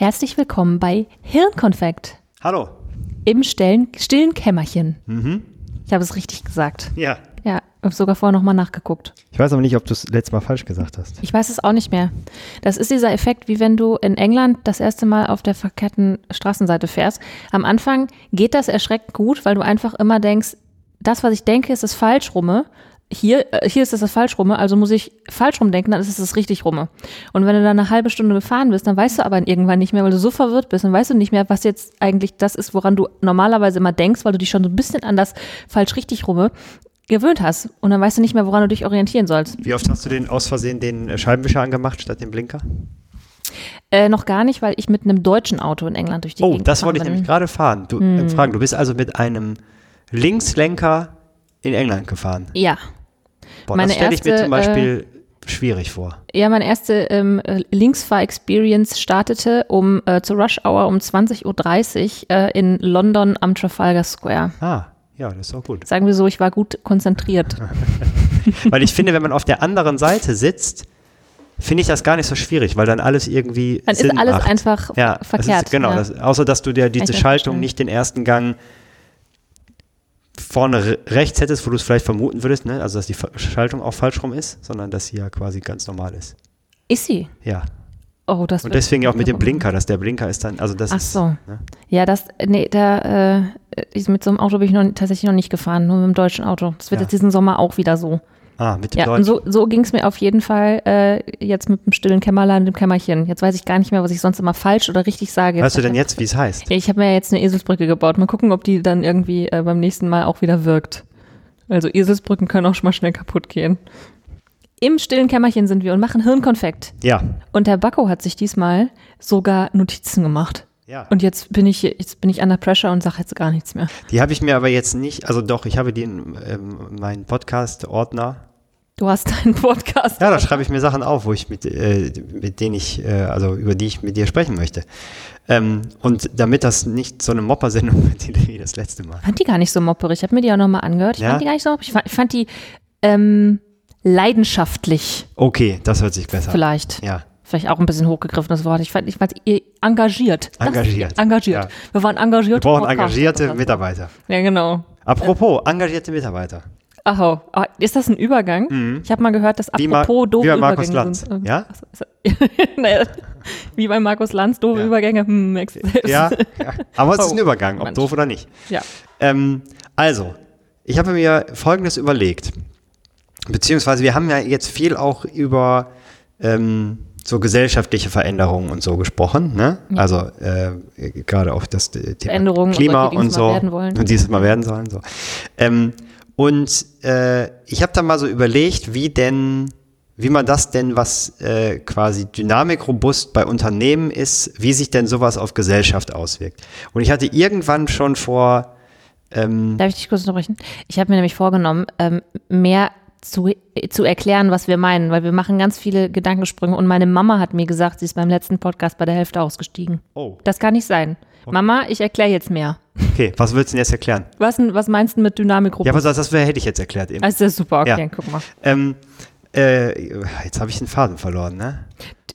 Herzlich willkommen bei Hirnkonfekt Hallo. im stillen, stillen Kämmerchen. Ich habe es richtig gesagt. Ja. Ja, habe sogar vorher nochmal nachgeguckt. Ich weiß aber nicht, ob du es letztes Mal falsch gesagt hast. Ich weiß es auch nicht mehr. Das ist dieser Effekt, wie wenn du in England das erste Mal auf der verkehrten Straßenseite fährst. Am Anfang geht das erschreckend gut, weil du einfach immer denkst, das, was ich denke, ist das falsch rumme. Hier, äh, hier ist das das falsch rumme, also muss ich falsch rum denken, dann ist es das richtig rumme. Und wenn du dann eine halbe Stunde gefahren bist, dann weißt du aber irgendwann nicht mehr, weil du so verwirrt bist, dann weißt du nicht mehr, was jetzt eigentlich das ist, woran du normalerweise immer denkst, weil du dich schon so ein bisschen an das falsch richtig rumme gewöhnt hast. Und dann weißt du nicht mehr, woran du dich orientieren sollst. Wie oft hast du den aus Versehen den äh, Scheibenwischer angemacht statt dem Blinker? Äh, noch gar nicht, weil ich mit einem deutschen Auto in England durch die Oh, Gegend das wollte ich gefahren nämlich bin. gerade fahren. Du, äh, fragen, du bist also mit einem Linkslenker in England gefahren. Ja. Boah, Meine das stelle ich mir zum Beispiel schwierig vor. Ja, meine erste ähm, äh, Linksfahr-Experience startete um äh, zur Rush Hour um 20.30 Uhr äh, in London am Trafalgar Square. Ah, ja, das ist auch gut. Sagen wir so, ich war gut konzentriert. Weil ich finde, wenn man auf der anderen Seite sitzt, finde ich das gar nicht so schwierig, weil dann alles irgendwie Dann Sinn ist alles macht. einfach ja, verkehrt. Ist, genau, ja. das, außer dass du dir diese Schaltung nicht den ersten Gang vorne re rechts hättest, wo du es vielleicht vermuten würdest, ne? also dass die Schaltung auch falsch rum ist, sondern dass sie ja quasi ganz normal ist. ist sie? Ja. Oh, das Und deswegen auch mit dem Blinker, dass der Blinker ist dann, also das Ach ist, so. ne? Ja, das, nee, da, äh, mit so einem Auto bin ich noch, tatsächlich noch nicht gefahren, nur mit dem deutschen Auto. Das wird Ja. jetzt diesen Sommer auch wieder so. Ah, mit dem Ja, Deutsch. und so, so ging es mir auf jeden Fall äh, jetzt mit dem stillen Kämmerlein und dem Kämmerchen. Jetzt weiß ich gar nicht mehr, was ich sonst immer falsch oder richtig sage. weißt du denn jetzt, wie es heißt? Ja, ich habe mir jetzt eine Eselsbrücke gebaut. Mal gucken, ob die dann irgendwie äh, beim nächsten Mal auch wieder wirkt. Also Eselsbrücken können auch schon mal schnell kaputt gehen. Im stillen Kämmerchen sind wir und machen Hirnkonfekt. Ja. Und der Backo hat sich diesmal sogar Notizen gemacht. Ja. Und jetzt bin ich jetzt bin ich under pressure und sage jetzt gar nichts mehr. Die habe ich mir aber jetzt nicht, also doch, ich habe die in ähm, meinen Podcast-Ordner. Du hast deinen Podcast. Ja, da schreibe ich mir Sachen auf, wo ich mit, äh, mit denen ich, äh, also über die ich mit dir sprechen möchte. Ähm, und damit das nicht so eine Mopper-Sendung wird wie das letzte Mal. Ich fand die gar nicht so mopperig. Ich habe mir die auch nochmal angehört. Ich Ja? fand die gar nicht so mopperig. Ich fand, ich fand die ähm, leidenschaftlich Okay, das hört sich besser an. vielleicht. Ja. Vielleicht auch ein bisschen hochgegriffenes Wort. Ich fand, ich fand ihr engagiert. Das- Engagiert. Engagiert. Ja. Wir waren Wir engagiert. brauchen engagierte Mitarbeiter. Ja, genau. Apropos, engagierte Mitarbeiter. Ach, oh. Ist das ein Übergang? Ich habe mal gehört, dass Mhm. Wie apropos doofe wie bei Markus Übergänge Lanz. sind. Ja? naja, wie bei Markus Lanz, doofe Ja. Übergänge. Hm, Ja, ja. aber es ist ein Oh, Übergang, ob Mensch. doof oder nicht. ja. Ähm, also, ich habe mir Folgendes überlegt. Beziehungsweise wir haben ja jetzt viel auch über ähm, so gesellschaftliche Veränderungen und so gesprochen. Ne? Also äh, gerade auch das äh, Thema Veränderungen und Klima die und es so. mal werden wollen. Und dieses Mal werden sollen. So. Ähm, und äh, ich habe da mal so überlegt, wie denn, wie man das denn, was äh, quasi dynamikrobust bei Unternehmen ist, wie sich denn sowas auf Gesellschaft auswirkt. Und ich hatte irgendwann schon vor ähm, Darf ich dich kurz unterbrechen? Ich habe mir nämlich vorgenommen, ähm, mehr zu, zu erklären, was wir meinen, weil wir machen ganz viele Gedankensprünge und meine Mama hat mir gesagt, sie ist beim letzten Podcast bei der Hälfte ausgestiegen. Oh. Das kann nicht sein. Mama, ich erkläre jetzt mehr. Okay, was willst du denn jetzt erklären? Was, was meinst du mit Dynamikgruppe? Ja, was das, das wär, hätte ich jetzt erklärt eben. das ist super, okay, Ja. guck mal. Ähm, äh, jetzt habe ich den Faden verloren, ne?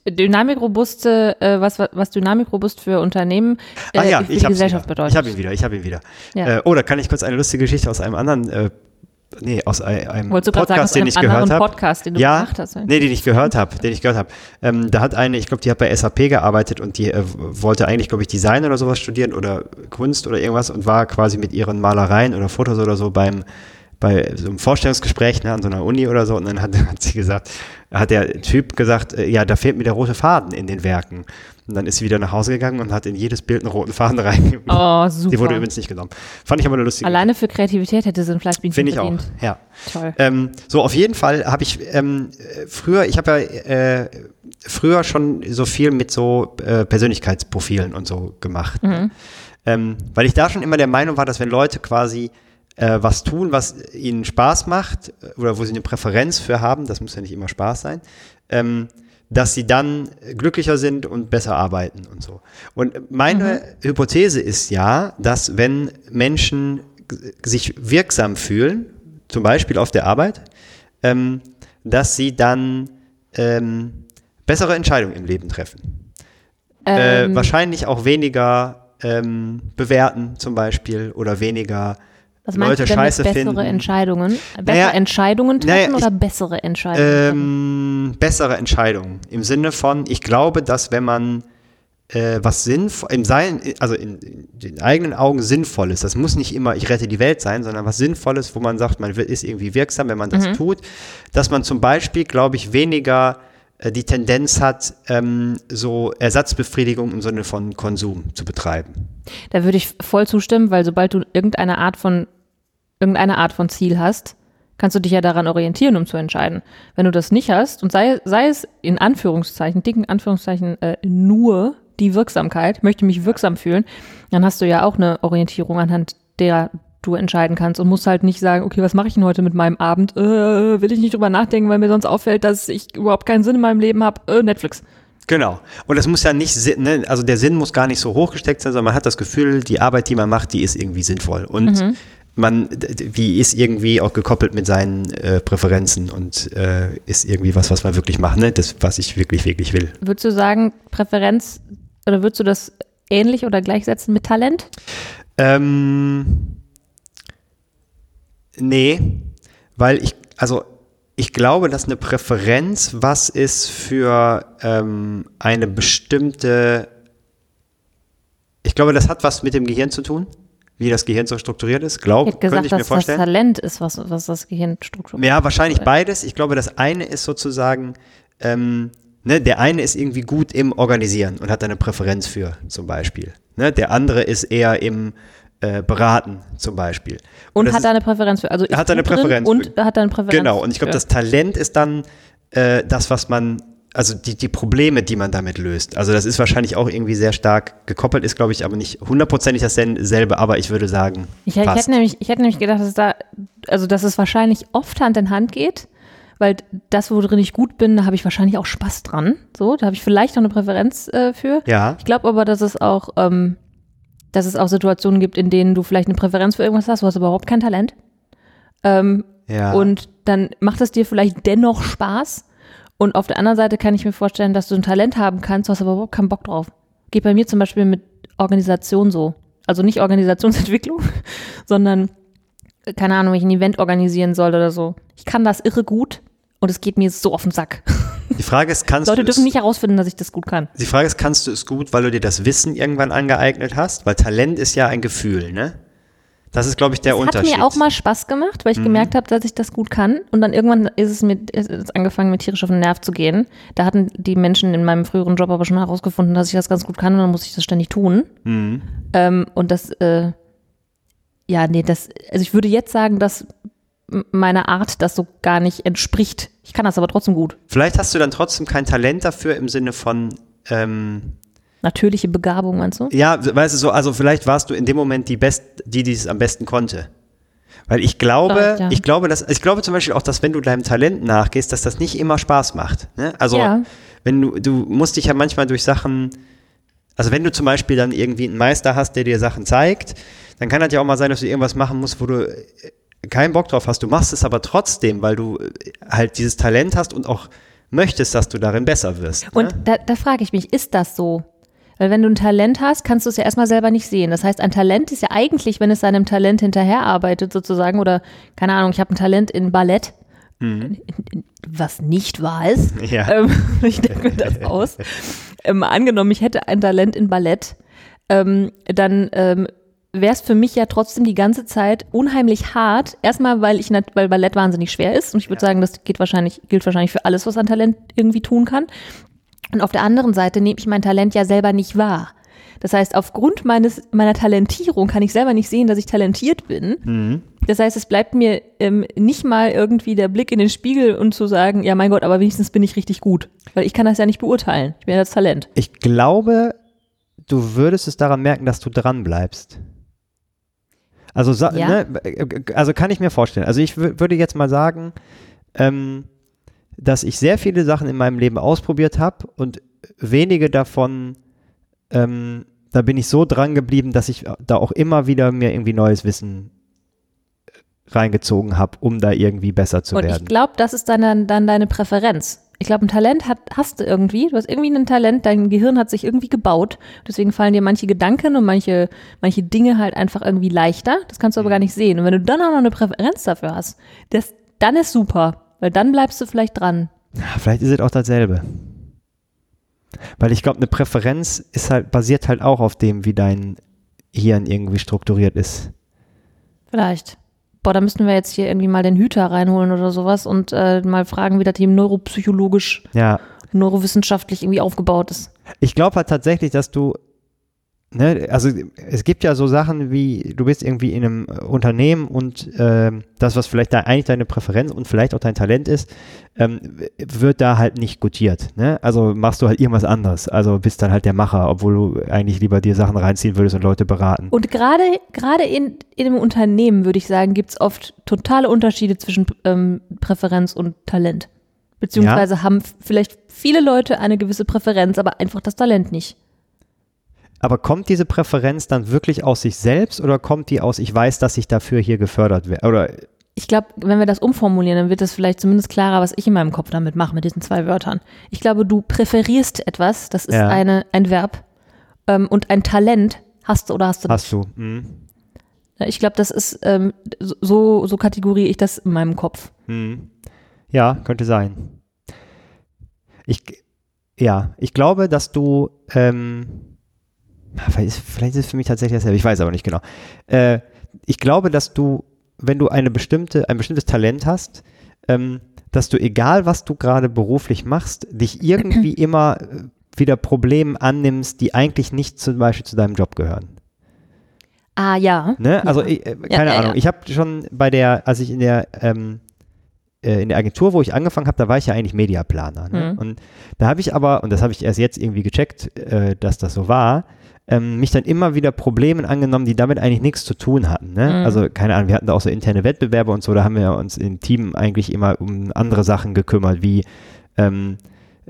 Dynamikrobuste, äh, was, was dynamikrobust für Unternehmen äh, ah ja, für ich die Gesellschaft wieder. bedeutet. Ich habe ihn wieder, ich habe ihn wieder. Ja. Äh, oh, da kann ich kurz eine lustige Geschichte aus einem anderen, äh, nee, aus ein- einem gerade sagen, aus Podcast, den ich gehört habe. Podcast, den du ja, gemacht hast? nee, den ich gehört habe, den ich gehört habe. Ähm, da hat eine, ich glaube, die hat bei SAP gearbeitet und die äh, wollte eigentlich, glaube ich, Design oder sowas studieren oder Kunst oder irgendwas und war quasi mit ihren Malereien oder Fotos oder so beim bei so einem Vorstellungsgespräch ne, an so einer Uni oder so und dann hat, hat sie gesagt, hat der Typ gesagt, äh, ja, da fehlt mir der rote Faden in den Werken. Und dann ist sie wieder nach Hause gegangen und hat in jedes Bild einen roten Faden reingegeben. Oh, super. Die wurde übrigens nicht genommen. Fand ich aber eine lustige Alleine für Kreativität hätte sie ein Fleischbienchen Finde ich auch, verdient. ja. Toll. Ähm, so, auf jeden Fall habe ich ähm, äh, früher, ich habe ja äh, früher schon so viel mit so äh, Persönlichkeitsprofilen und so gemacht. ne? Ähm, weil ich da schon immer der Meinung war, dass wenn Leute quasi äh, was tun, was ihnen Spaß macht äh, oder wo sie eine Präferenz für haben, das muss ja nicht immer Spaß sein, ähm, dass sie dann glücklicher sind und besser arbeiten und so. Und meine Hypothese ist ja, dass wenn Menschen sich wirksam fühlen, zum Beispiel auf der Arbeit, ähm, dass sie dann ähm, bessere Entscheidungen im Leben treffen. äh, Ähm. wahrscheinlich auch weniger ähm, bewerten zum Beispiel oder weniger Was meinst Leute du denn bessere finden. Entscheidungen? Bessere Naja, Entscheidungen treffen naja, ich- oder bessere Entscheidungen treffen? Ähm, bessere Entscheidungen. Im Sinne von, ich glaube, dass wenn man äh, was sinnvoll, im Sein, also in, in den eigenen Augen sinnvoll ist, das muss nicht immer, ich rette die Welt sein, sondern was Sinnvolles, wo man sagt, man ist irgendwie wirksam, wenn man das tut, dass man zum Beispiel, glaube ich, weniger die Tendenz hat, ähm, so Ersatzbefriedigung im Sinne von Konsum zu betreiben. Da würde ich voll zustimmen, weil sobald du irgendeine Art von irgendeine Art von Ziel hast, kannst du dich ja daran orientieren, um zu entscheiden. Wenn du das nicht hast und sei, sei es in Anführungszeichen, dicken Anführungszeichen, äh, nur die Wirksamkeit, möchte mich wirksam fühlen, dann hast du ja auch eine Orientierung, anhand der du entscheiden kannst und musst halt nicht sagen, okay, was mache ich denn heute mit meinem Abend? Äh, will ich nicht drüber nachdenken, weil mir sonst auffällt, dass ich überhaupt keinen Sinn in meinem Leben habe. Äh, Netflix. Genau. Und das muss ja nicht, ne, also der Sinn muss gar nicht so hochgesteckt sein, sondern man hat das Gefühl, die Arbeit, die man macht, die ist irgendwie sinnvoll. Und man, d- d- die ist irgendwie auch gekoppelt mit seinen äh, Präferenzen und äh, ist irgendwie was, was man wirklich macht, ne? Das, was ich wirklich, wirklich will. Würdest du sagen, Präferenz oder würdest du das ähnlich oder gleichsetzen mit Talent? Ähm, nee, weil ich, also ich glaube, dass eine Präferenz was ist für ähm, eine bestimmte, ich glaube, das hat was mit dem Gehirn zu tun, wie das Gehirn so strukturiert ist. Ich Glaub, hätte könnte gesagt, ich mir dass das vorstellen. Talent ist, was, was das Gehirn strukturiert. Ja, wahrscheinlich beides. Ich glaube, das eine ist sozusagen, ähm, ne, der eine ist irgendwie gut im Organisieren und hat da eine Präferenz für, zum Beispiel. Ne, der andere ist eher im äh, Beraten, zum Beispiel. Und das hat da eine Präferenz für. Also hat da eine Präferenz Und hat da eine Präferenz Genau, und ich glaube, das Talent ist dann äh, das, was man, also die, die Probleme, die man damit löst. Also das ist wahrscheinlich auch irgendwie sehr stark gekoppelt, ist, glaube ich, aber nicht hundertprozentig dasselbe, aber ich würde sagen, Ich, ich, hätte nämlich, ich hätte nämlich gedacht, dass es da, also dass es wahrscheinlich oft Hand in Hand geht, weil das, worin ich gut bin, da habe ich wahrscheinlich auch Spaß dran. So, da habe ich vielleicht noch eine Präferenz äh, für. Ja. Ich glaube aber, dass es auch, ähm, dass es auch Situationen gibt, in denen du vielleicht eine Präferenz für irgendwas hast, du hast aber überhaupt kein Talent. Ähm, Ja. Und dann macht es dir vielleicht dennoch Spaß. Und auf der anderen Seite kann ich mir vorstellen, dass du ein Talent haben kannst, du hast aber überhaupt keinen Bock drauf. Geht bei mir zum Beispiel mit Organisation so. Also nicht Organisationsentwicklung, sondern, keine Ahnung, wenn ich ein Event organisieren soll oder so. Ich kann das irre gut und es geht mir so auf den Sack. Die Frage ist, kannst Leute du es, dürfen nicht herausfinden, dass ich das gut kann. die Frage ist, kannst du es gut, weil du dir das Wissen irgendwann angeeignet hast? Weil Talent ist ja ein Gefühl, ne? Das ist, glaube ich, der Es hat Unterschied. mir auch mal Spaß gemacht, weil ich gemerkt habe, dass ich das gut kann. Und dann irgendwann ist es mir ist es angefangen, mir tierisch auf den Nerv zu gehen. Da hatten die Menschen in meinem früheren Job aber schon herausgefunden, dass ich das ganz gut kann und dann muss ich das ständig tun. Ähm, und das, äh, ja, nee, das, also ich würde jetzt sagen, dass meiner Art das so gar nicht entspricht. Ich kann das aber trotzdem gut. Vielleicht hast du dann trotzdem kein Talent dafür im Sinne von, ähm, Natürliche Begabung, meinst du? Ja, weißt du so, also vielleicht warst du in dem Moment die Best, die, die es am besten konnte. Weil ich glaube, ja. ich glaube, dass, ich glaube zum Beispiel auch, dass wenn du deinem Talent nachgehst, dass das nicht immer Spaß macht. Ne? Also, Ja. wenn du, du musst dich ja manchmal durch Sachen, also wenn du zum Beispiel dann irgendwie einen Meister hast, der dir Sachen zeigt, dann kann das ja auch mal sein, dass du irgendwas machen musst, wo du äh, keinen Bock drauf hast. Du machst es aber trotzdem, weil du äh, halt dieses Talent hast und auch möchtest, dass du darin besser wirst. Und ne? da, da frage ich mich, ist das so? Weil wenn du ein Talent hast, kannst du es ja erstmal selber nicht sehen. Das heißt, ein Talent ist ja eigentlich, wenn es seinem Talent hinterherarbeitet sozusagen, oder keine Ahnung, ich habe ein Talent in Ballett, in- was nicht wahr ist. Mhm. Ja. Ähm, ich denke mir das aus. Ähm, angenommen, ich hätte ein Talent in Ballett, ähm, dann ähm, wäre es für mich ja trotzdem die ganze Zeit unheimlich hart. Erstmal, weil ich weil Ballett wahnsinnig schwer ist und ich würde sagen, das geht wahrscheinlich, gilt wahrscheinlich für alles, was ein Talent irgendwie tun kann. Und auf der anderen Seite nehme ich mein Talent ja selber nicht wahr. Das heißt, aufgrund meines, meiner Talentierung kann ich selber nicht sehen, dass ich talentiert bin. Das heißt, es bleibt mir ähm, nicht mal irgendwie der Blick in den Spiegel und zu sagen, ja mein Gott, aber wenigstens bin ich richtig gut. Weil ich kann das ja nicht beurteilen. Ich bin ja das Talent. Ich glaube, du würdest es daran merken, dass du dran bleibst. Also, Ja. ne, also kann ich mir vorstellen. Also ich wü- würde jetzt mal sagen, ähm, dass ich sehr viele Sachen in meinem Leben ausprobiert habe und wenige davon, ähm, da bin ich so dran geblieben, dass ich da auch immer wieder mir irgendwie neues Wissen reingezogen habe, um da irgendwie besser zu und ich werden. glaube, das ist dann, dann deine Präferenz. Ich glaube, ein Talent hat, hast du irgendwie. Du hast irgendwie ein Talent, dein Gehirn hat sich irgendwie gebaut. Deswegen fallen dir manche Gedanken und manche, manche Dinge halt einfach irgendwie leichter. Das kannst du aber gar nicht sehen. Und wenn du dann auch noch eine Präferenz dafür hast, das, dann ist super. Weil dann bleibst du vielleicht dran. Vielleicht ist es auch dasselbe. Weil ich glaube, eine Präferenz ist halt, basiert halt auch auf dem, wie dein Hirn irgendwie strukturiert ist. Vielleicht. Boah, da müssten wir jetzt hier irgendwie mal den Hüter reinholen oder sowas und äh, mal fragen, wie das Team neuropsychologisch, Ja. neurowissenschaftlich irgendwie aufgebaut ist. Ich glaube halt tatsächlich, dass du, ne, also es gibt ja so Sachen wie, du bist irgendwie in einem äh, Unternehmen und ähm, das, was vielleicht da eigentlich deine Präferenz und vielleicht auch dein Talent ist, ähm, wird da halt nicht gutiert. Ne? Also machst du halt irgendwas anderes. Also bist dann halt der Macher, obwohl du eigentlich lieber dir Sachen reinziehen würdest und Leute beraten. Und gerade gerade in, in einem Unternehmen, würde ich sagen, gibt es oft totale Unterschiede zwischen ähm, Präferenz und Talent. Beziehungsweise haben f- vielleicht viele Leute eine gewisse Präferenz, aber einfach das Talent nicht. Aber kommt diese Präferenz dann wirklich aus sich selbst oder kommt die aus, ich weiß, dass ich dafür hier gefördert werde? Oder Ich glaube, wenn wir das umformulieren, dann wird das vielleicht zumindest klarer, was ich in meinem Kopf damit mache, mit diesen zwei Wörtern. Ich glaube, du präferierst etwas, das ist Ja. eine, ein Verb, ähm, und ein Talent hast du oder hast du nicht. hast du? Mhm. Ich glaube, das ist, ähm, so, so kategoriere ich das in meinem Kopf. Hm. Ja, könnte sein. Ich, ja, ich glaube, dass du, ähm, vielleicht ist, vielleicht ist es für mich tatsächlich dasselbe, ich weiß aber nicht genau. Äh, ich glaube, dass du, wenn du eine bestimmte, ein bestimmtes Talent hast, ähm, dass du, egal was du gerade beruflich machst, dich irgendwie immer äh, wieder Problemen annimmst, die eigentlich nicht zum Beispiel zu deinem Job gehören. Ah, ja. Ne? Also Ja. ich, äh, keine ja, Ahnung. ja. Ich habe schon bei der, als ich in der ähm, äh, in der Agentur, wo ich angefangen habe, da war ich ja eigentlich Mediaplaner. Ne? Mhm. Und da habe ich aber, und das habe ich erst jetzt irgendwie gecheckt, äh, dass das so war, ähm, mich dann immer wieder Problemen angenommen, die damit eigentlich nichts zu tun hatten. Ne? Mhm. Also keine Ahnung, wir hatten da auch so interne Wettbewerbe und so, da haben wir uns im Team eigentlich immer um andere Sachen gekümmert, wie ähm,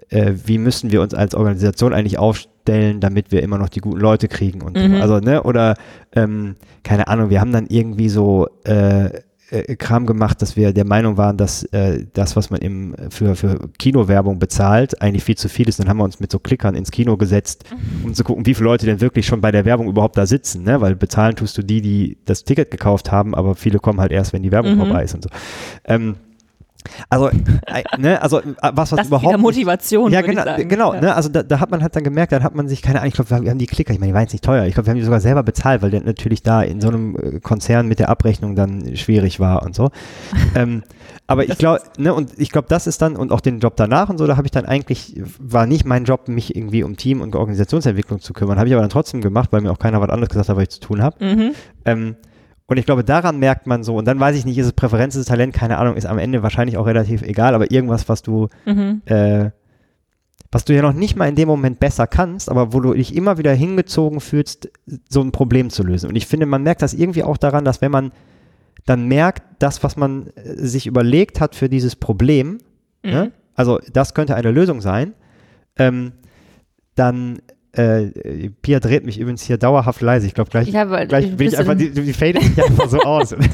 äh, wie müssen wir uns als Organisation eigentlich aufstellen, damit wir immer noch die guten Leute kriegen und Mhm. so. Also, ne, oder ähm, keine Ahnung, wir haben dann irgendwie so äh, äh, Kram gemacht, dass wir der Meinung waren, dass äh, das, was man im, für, für Kinowerbung bezahlt, eigentlich viel zu viel ist. Dann haben wir uns mit so Klickern ins Kino gesetzt, um zu gucken, wie viele Leute denn wirklich schon bei der Werbung überhaupt da sitzen, ne? Weil bezahlen tust du die, die das Ticket gekauft haben, aber viele kommen halt erst, wenn die Werbung Mhm. vorbei ist und so. Ähm, also, ne, also äh, was, was Das überhaupt wieder Motivation, ja, genau, genau. Ja. Ne? Also da, da hat man halt dann gemerkt, dann hat man sich, keine Ahnung, ich glaube, wir haben die Klicker, ich meine, die waren jetzt nicht teuer. Ich glaube, wir haben die sogar selber bezahlt, weil der natürlich da in so einem äh, Konzern mit der Abrechnung dann schwierig war und so. ähm, aber ich glaube, ne, und ich glaube, das ist dann, und auch den Job danach und so, da habe ich dann eigentlich, war nicht mein Job, mich irgendwie um Team- und Organisationsentwicklung zu kümmern. Habe ich aber dann trotzdem gemacht, weil mir auch keiner was anderes gesagt hat, was ich zu tun habe. Mhm. Ähm, und ich glaube, daran merkt man so, und dann weiß ich nicht, ist es Präferenz, ist es Talent, keine Ahnung, ist am Ende wahrscheinlich auch relativ egal, aber irgendwas, was du, Mhm. äh, was du ja noch nicht mal in dem Moment besser kannst, aber wo du dich immer wieder hingezogen fühlst, so ein Problem zu lösen. Und ich finde, man merkt das irgendwie auch daran, dass wenn man dann merkt, das, was man äh, sich überlegt hat für dieses Problem, ne? also das könnte eine Lösung sein, ähm, dann äh, Pia dreht mich übrigens hier dauerhaft leise. Ich glaube, gleich, Ja, gleich ein bin ich einfach, die, die fadet sich einfach so aus.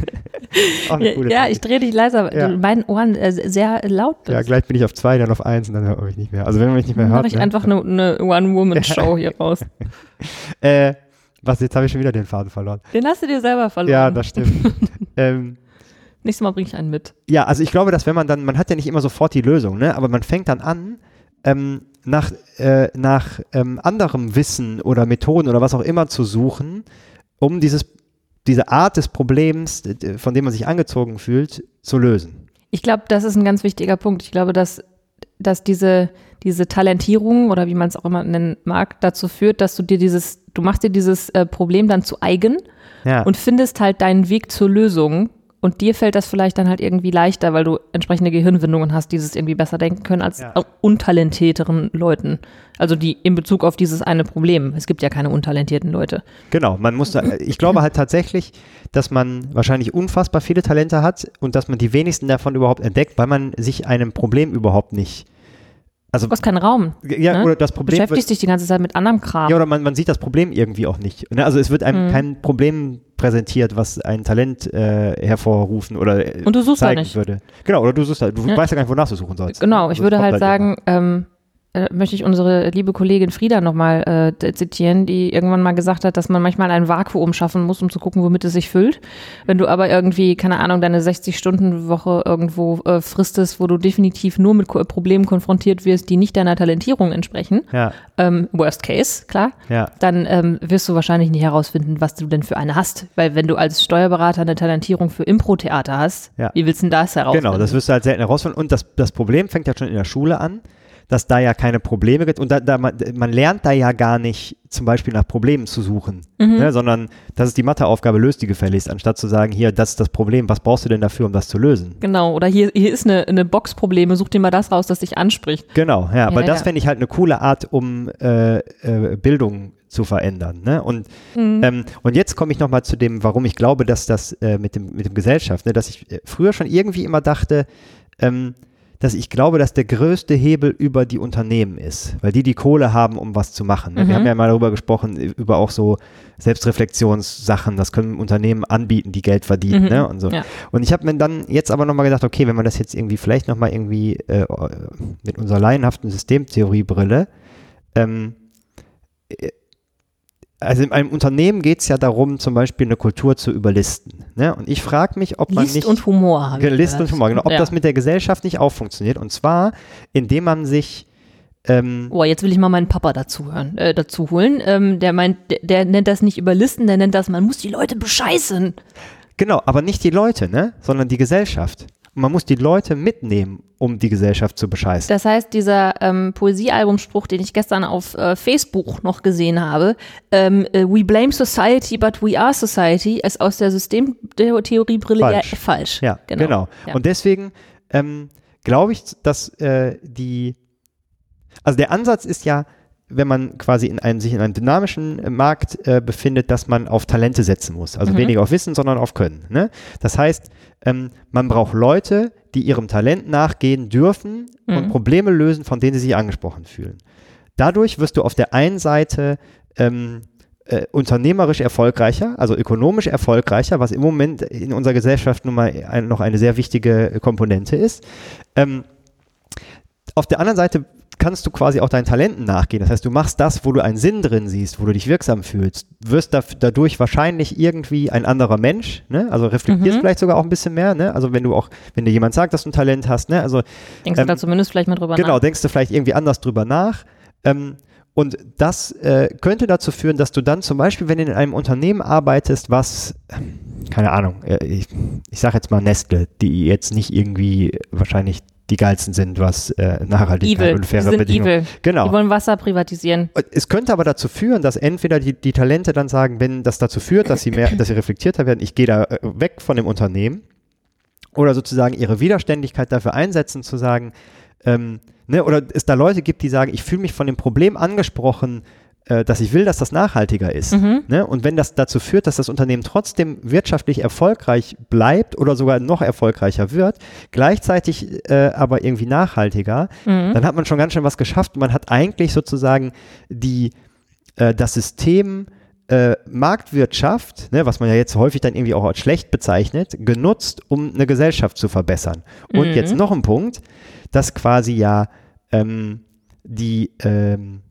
Ja, ja, ich drehe dich leiser, weil Ja. du in meinen Ohren äh, sehr laut bist. Ja, gleich bin ich auf zwei, dann auf eins und dann höre ich nicht mehr. Also wenn man mich nicht mehr Dann hört. mache ich ne? einfach eine, eine One-Woman-Show hier raus. Äh, was, jetzt habe ich schon wieder den Faden verloren. Den hast du dir selber verloren. Ja, das stimmt. ähm, Nächstes Mal bringe ich einen mit. ja, also ich glaube, dass wenn man dann, man hat ja nicht immer sofort die Lösung, ne? aber man fängt dann an, ähm, nach, äh, nach ähm, anderem Wissen oder Methoden oder was auch immer zu suchen, um dieses, diese Art des Problems, von dem man sich angezogen fühlt, zu lösen. Ich glaube, das ist ein ganz wichtiger Punkt. Ich glaube, dass, dass diese, diese Talentierung oder wie man es auch immer nennen mag, dazu führt, dass du dir dieses, du machst dir dieses äh, Problem dann zu eigen Ja. und findest halt deinen Weg zur Lösung. Und dir fällt das vielleicht dann halt irgendwie leichter, weil du entsprechende Gehirnwindungen hast, die es irgendwie besser denken können als Ja. untalentierteren Leuten. Also die in Bezug auf dieses eine Problem. Es gibt ja keine untalentierten Leute. Genau, man muss, da, ich glaube halt tatsächlich, dass man wahrscheinlich unfassbar viele Talente hat und dass man die wenigsten davon überhaupt entdeckt, weil man sich einem Problem überhaupt nicht Also, Du hast keinen Raum. ja, ne? oder das Du Problem beschäftigst dich die ganze Zeit mit anderem Kram. Ja, oder man, man sieht das Problem irgendwie auch nicht. Ne? Also es wird einem Mhm. kein Problem präsentiert, was ein Talent äh, hervorrufen oder äh, Und du suchst zeigen nicht. würde. Genau, oder du suchst halt, du Ja. weißt ja gar nicht, wonach du suchen sollst. Genau, Also ich es würde halt irgendwann. sagen, ähm, äh, möchte ich unsere liebe Kollegin Frieda nochmal äh, zitieren, die irgendwann mal gesagt hat, dass man manchmal ein Vakuum schaffen muss, um zu gucken, womit es sich füllt. Wenn du aber irgendwie, keine Ahnung, deine 60-Stunden-Woche irgendwo äh, fristest, wo du definitiv nur mit Ko Problemen konfrontiert wirst, die nicht deiner Talentierung entsprechen, Ja, ähm, worst case, klar, ja. dann ähm, wirst du wahrscheinlich nicht herausfinden, was du denn für eine hast. Weil wenn du als Steuerberater eine Talentierung für Impro-Theater hast, Ja. wie willst du denn das herausfinden? Genau, das wirst du halt selten herausfinden. Und das, das Problem fängt ja schon in der Schule an, dass da ja keine Probleme gibt. Und da, da man, man lernt da ja gar nicht zum Beispiel nach Problemen zu suchen, Mhm. ne, sondern das ist die Matheaufgabe, löst die gefälligst, anstatt zu sagen, hier, das ist das Problem, was brauchst du denn dafür, um das zu lösen? Genau, oder hier, hier ist eine, eine Box Probleme, such dir mal das raus, das dich anspricht. Genau, ja, Ja, das ja. fände ich halt eine coole Art, um äh, äh, Bildung zu verändern. Ne? Und, Mhm. ähm, und jetzt komme ich nochmal zu dem, warum ich glaube, dass das äh, mit, dem, mit dem Gesellschaft, ne, dass ich äh, früher schon irgendwie immer dachte, ähm, dass ich glaube, dass der größte Hebel über die Unternehmen ist, weil die die Kohle haben, um was zu machen. Ne? Wir Mhm. haben ja mal darüber gesprochen, über auch so Selbstreflexionssachen, das können Unternehmen anbieten, die Geld verdienen. Mhm. Ne? Und so. Ja. Und ich habe mir dann jetzt aber nochmal gedacht, okay, wenn man das jetzt irgendwie vielleicht nochmal irgendwie äh, mit unserer laienhaften Systemtheoriebrille, ähm, äh, also in einem Unternehmen geht es ja darum, zum Beispiel eine Kultur zu überlisten. Ne? Und ich frage mich, ob man List nicht und Humor. List und. Humor, genau, ob ja. das mit der Gesellschaft nicht auch funktioniert. Und zwar, indem man sich ähm, jetzt will ich mal meinen Papa dazu hören, äh, dazu holen. Ähm, der meint, der, der nennt das nicht überlisten, der nennt das, man muss die Leute bescheißen. Genau, aber nicht die Leute, ne? sondern die Gesellschaft. Man muss die Leute mitnehmen, um die Gesellschaft zu bescheißen. Das heißt, dieser ähm, Poesiealbumspruch, den ich gestern auf äh, Facebook noch gesehen habe, ähm, äh, We blame society, but we are society, ist aus der Systemtheoriebrille ja Falsch. falsch. Ja, genau. Ja. Und deswegen ähm, glaube ich, dass äh, die, also der Ansatz ist ja, wenn man quasi in einem, sich in einem dynamischen äh, Markt äh, befindet, dass man auf Talente setzen muss. Also Mhm. weniger auf Wissen, sondern auf Können. Ne? Das heißt, ähm, man braucht Leute, die ihrem Talent nachgehen dürfen und Mhm. Probleme lösen, von denen sie sich angesprochen fühlen. Dadurch wirst du auf der einen Seite ähm, äh, unternehmerisch erfolgreicher, also ökonomisch erfolgreicher, was im Moment in unserer Gesellschaft nun mal ein, noch eine sehr wichtige Komponente ist. Ähm, auf der anderen Seite kannst du quasi auch deinen Talenten nachgehen. Das heißt, du machst das, wo du einen Sinn drin siehst, wo du dich wirksam fühlst, wirst da, dadurch wahrscheinlich irgendwie ein anderer Mensch, ne? Also reflektierst Mhm. vielleicht sogar auch ein bisschen mehr, ne? Also wenn du auch, wenn dir jemand sagt, dass du ein Talent hast, ne? Also Denkst du ähm, da zumindest vielleicht mal drüber Genau, nach? denkst du vielleicht irgendwie anders drüber nach. Ähm, und das äh, könnte dazu führen, dass du dann zum Beispiel, wenn du in einem Unternehmen arbeitest, was, keine Ahnung, äh, ich, ich sage jetzt mal Nestle, die jetzt nicht irgendwie wahrscheinlich die geilsten sind, was äh, Nachhaltigkeit Evil. und faire Bedingungen. evil. Genau. Die wollen Wasser privatisieren. Es könnte aber dazu führen, dass entweder die, die Talente dann sagen, wenn das dazu führt, dass sie mehr, dass sie reflektierter werden, ich gehe da äh, weg von dem Unternehmen, oder sozusagen ihre Widerständigkeit dafür einsetzen, zu sagen, ähm, ne, oder es da Leute gibt, die sagen, ich fühle mich von dem Problem angesprochen, dass ich will, dass das nachhaltiger ist. Mhm. Ne? Und wenn das dazu führt, dass das Unternehmen trotzdem wirtschaftlich erfolgreich bleibt oder sogar noch erfolgreicher wird, gleichzeitig äh, aber irgendwie nachhaltiger, Mhm. dann hat man schon ganz schön was geschafft. Man hat eigentlich sozusagen die, äh, das System äh, Marktwirtschaft, ne, was man ja jetzt häufig dann irgendwie auch als schlecht bezeichnet, genutzt, um eine Gesellschaft zu verbessern. Und Mhm. jetzt noch ein Punkt, dass quasi ja ähm, die ähm,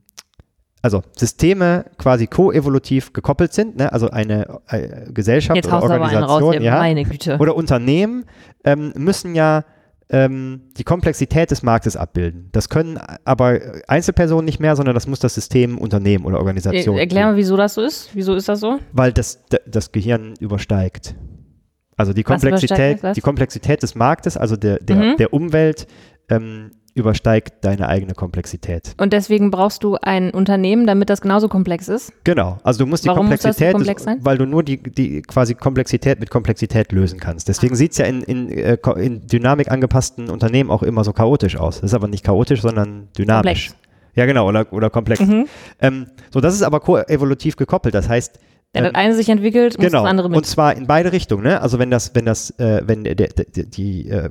also Systeme quasi koevolutiv gekoppelt sind, ne? also eine äh, Gesellschaft Jetzt oder Organisation raus, ja, meine Güte. oder Unternehmen ähm, müssen ja ähm, die Komplexität des Marktes abbilden. Das können aber Einzelpersonen nicht mehr, sondern das muss das System Unternehmen oder Organisation. Er, erklär tun, mal, wieso das so ist. Wieso ist das so? weil das, das Gehirn übersteigt. Also die Komplexität, die Komplexität des Marktes, also der, der, Mhm. der Umwelt, ähm, übersteigt deine eigene Komplexität. Und deswegen brauchst du ein Unternehmen, damit das genauso komplex ist. Genau, also du musst die Warum muss Komplexität, komplex des, sein? weil du nur die, die quasi Komplexität mit Komplexität lösen kannst. Deswegen sieht es ja in, in, äh, in Dynamik angepassten Unternehmen auch immer so chaotisch aus. Das ist aber nicht chaotisch, sondern dynamisch. Komplex. Ja, genau, oder, oder komplex. Mhm. Ähm, so, das ist aber koevolutiv gekoppelt. Das heißt, Wenn ähm, das eine sich entwickelt, muss genau, das andere mit. und zwar in beide Richtungen. Ne? Also wenn das, wenn das, äh, wenn der, der, der, die, äh,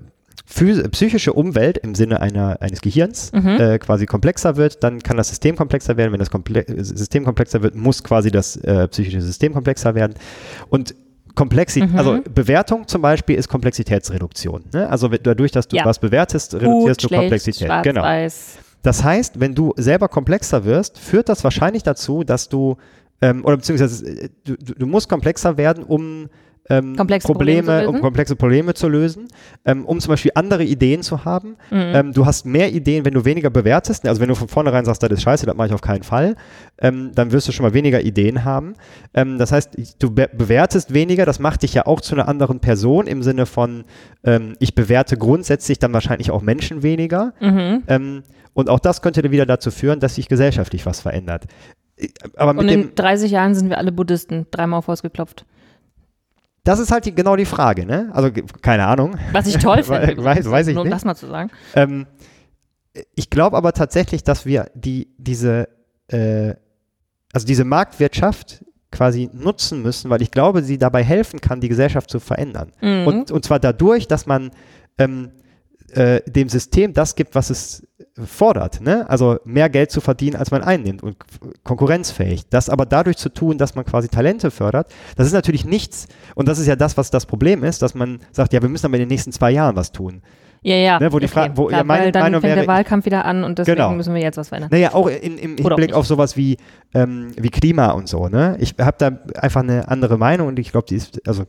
psychische Umwelt im Sinne einer, eines Gehirns mhm. äh, quasi komplexer wird, dann kann das System komplexer werden. Wenn das Komple System komplexer wird, muss quasi das äh, psychische System komplexer werden. Und Komplexität, mhm. also Bewertung zum Beispiel ist Komplexitätsreduktion. Ne? Also dadurch, dass du ja. was bewertest, reduzierst Gut, du Komplexität. Schwarz, genau. Weiß. Das heißt, wenn du selber komplexer wirst, führt das wahrscheinlich dazu, dass du, ähm, oder beziehungsweise äh, du, du musst komplexer werden, um ähm, Probleme, Probleme um komplexe Probleme zu lösen, ähm, um zum Beispiel andere Ideen zu haben. Mhm. Ähm, du hast mehr Ideen, wenn du weniger bewertest. Also wenn du von vornherein sagst, das ist scheiße, das mache ich auf keinen Fall, ähm, dann wirst du schon mal weniger Ideen haben. Ähm, das heißt, du be bewertest weniger, das macht dich ja auch zu einer anderen Person im Sinne von, ähm, ich bewerte grundsätzlich dann wahrscheinlich auch Menschen weniger. Mhm. und auch das könnte wieder dazu führen, dass sich gesellschaftlich was verändert. Aber und in 30 Jahren sind wir alle Buddhisten, dreimal auf Haus geklopft. Das ist halt die, genau die Frage, ne? Also keine Ahnung. Was ich toll finde. weiß, weiß ich nur um das mal zu sagen. Ähm, ich glaube aber tatsächlich, dass wir die, diese, äh, also diese Marktwirtschaft quasi nutzen müssen, weil ich glaube, sie dabei helfen kann, die Gesellschaft zu verändern. Mhm. Und, und zwar dadurch, dass man ähm, äh, dem System das gibt, was es fordert. Ne? Also mehr Geld zu verdienen, als man einnimmt und konkurrenzfähig. Das aber dadurch zu tun, dass man quasi Talente fördert, das ist natürlich nichts. Und das ist ja das, was das Problem ist, dass man sagt, ja, wir müssen aber in den nächsten zwei Jahren was tun. Ja, ja. Ne, wo die okay. Frage, wo Klar, meine weil dann Meinung fängt wäre, der Wahlkampf wieder an und deswegen genau. müssen wir jetzt was verändern. Naja, auch in, im Hinblick auf sowas wie, ähm, wie Klima und so. Ne? Ich habe da einfach eine andere Meinung und ich glaube, die ist, also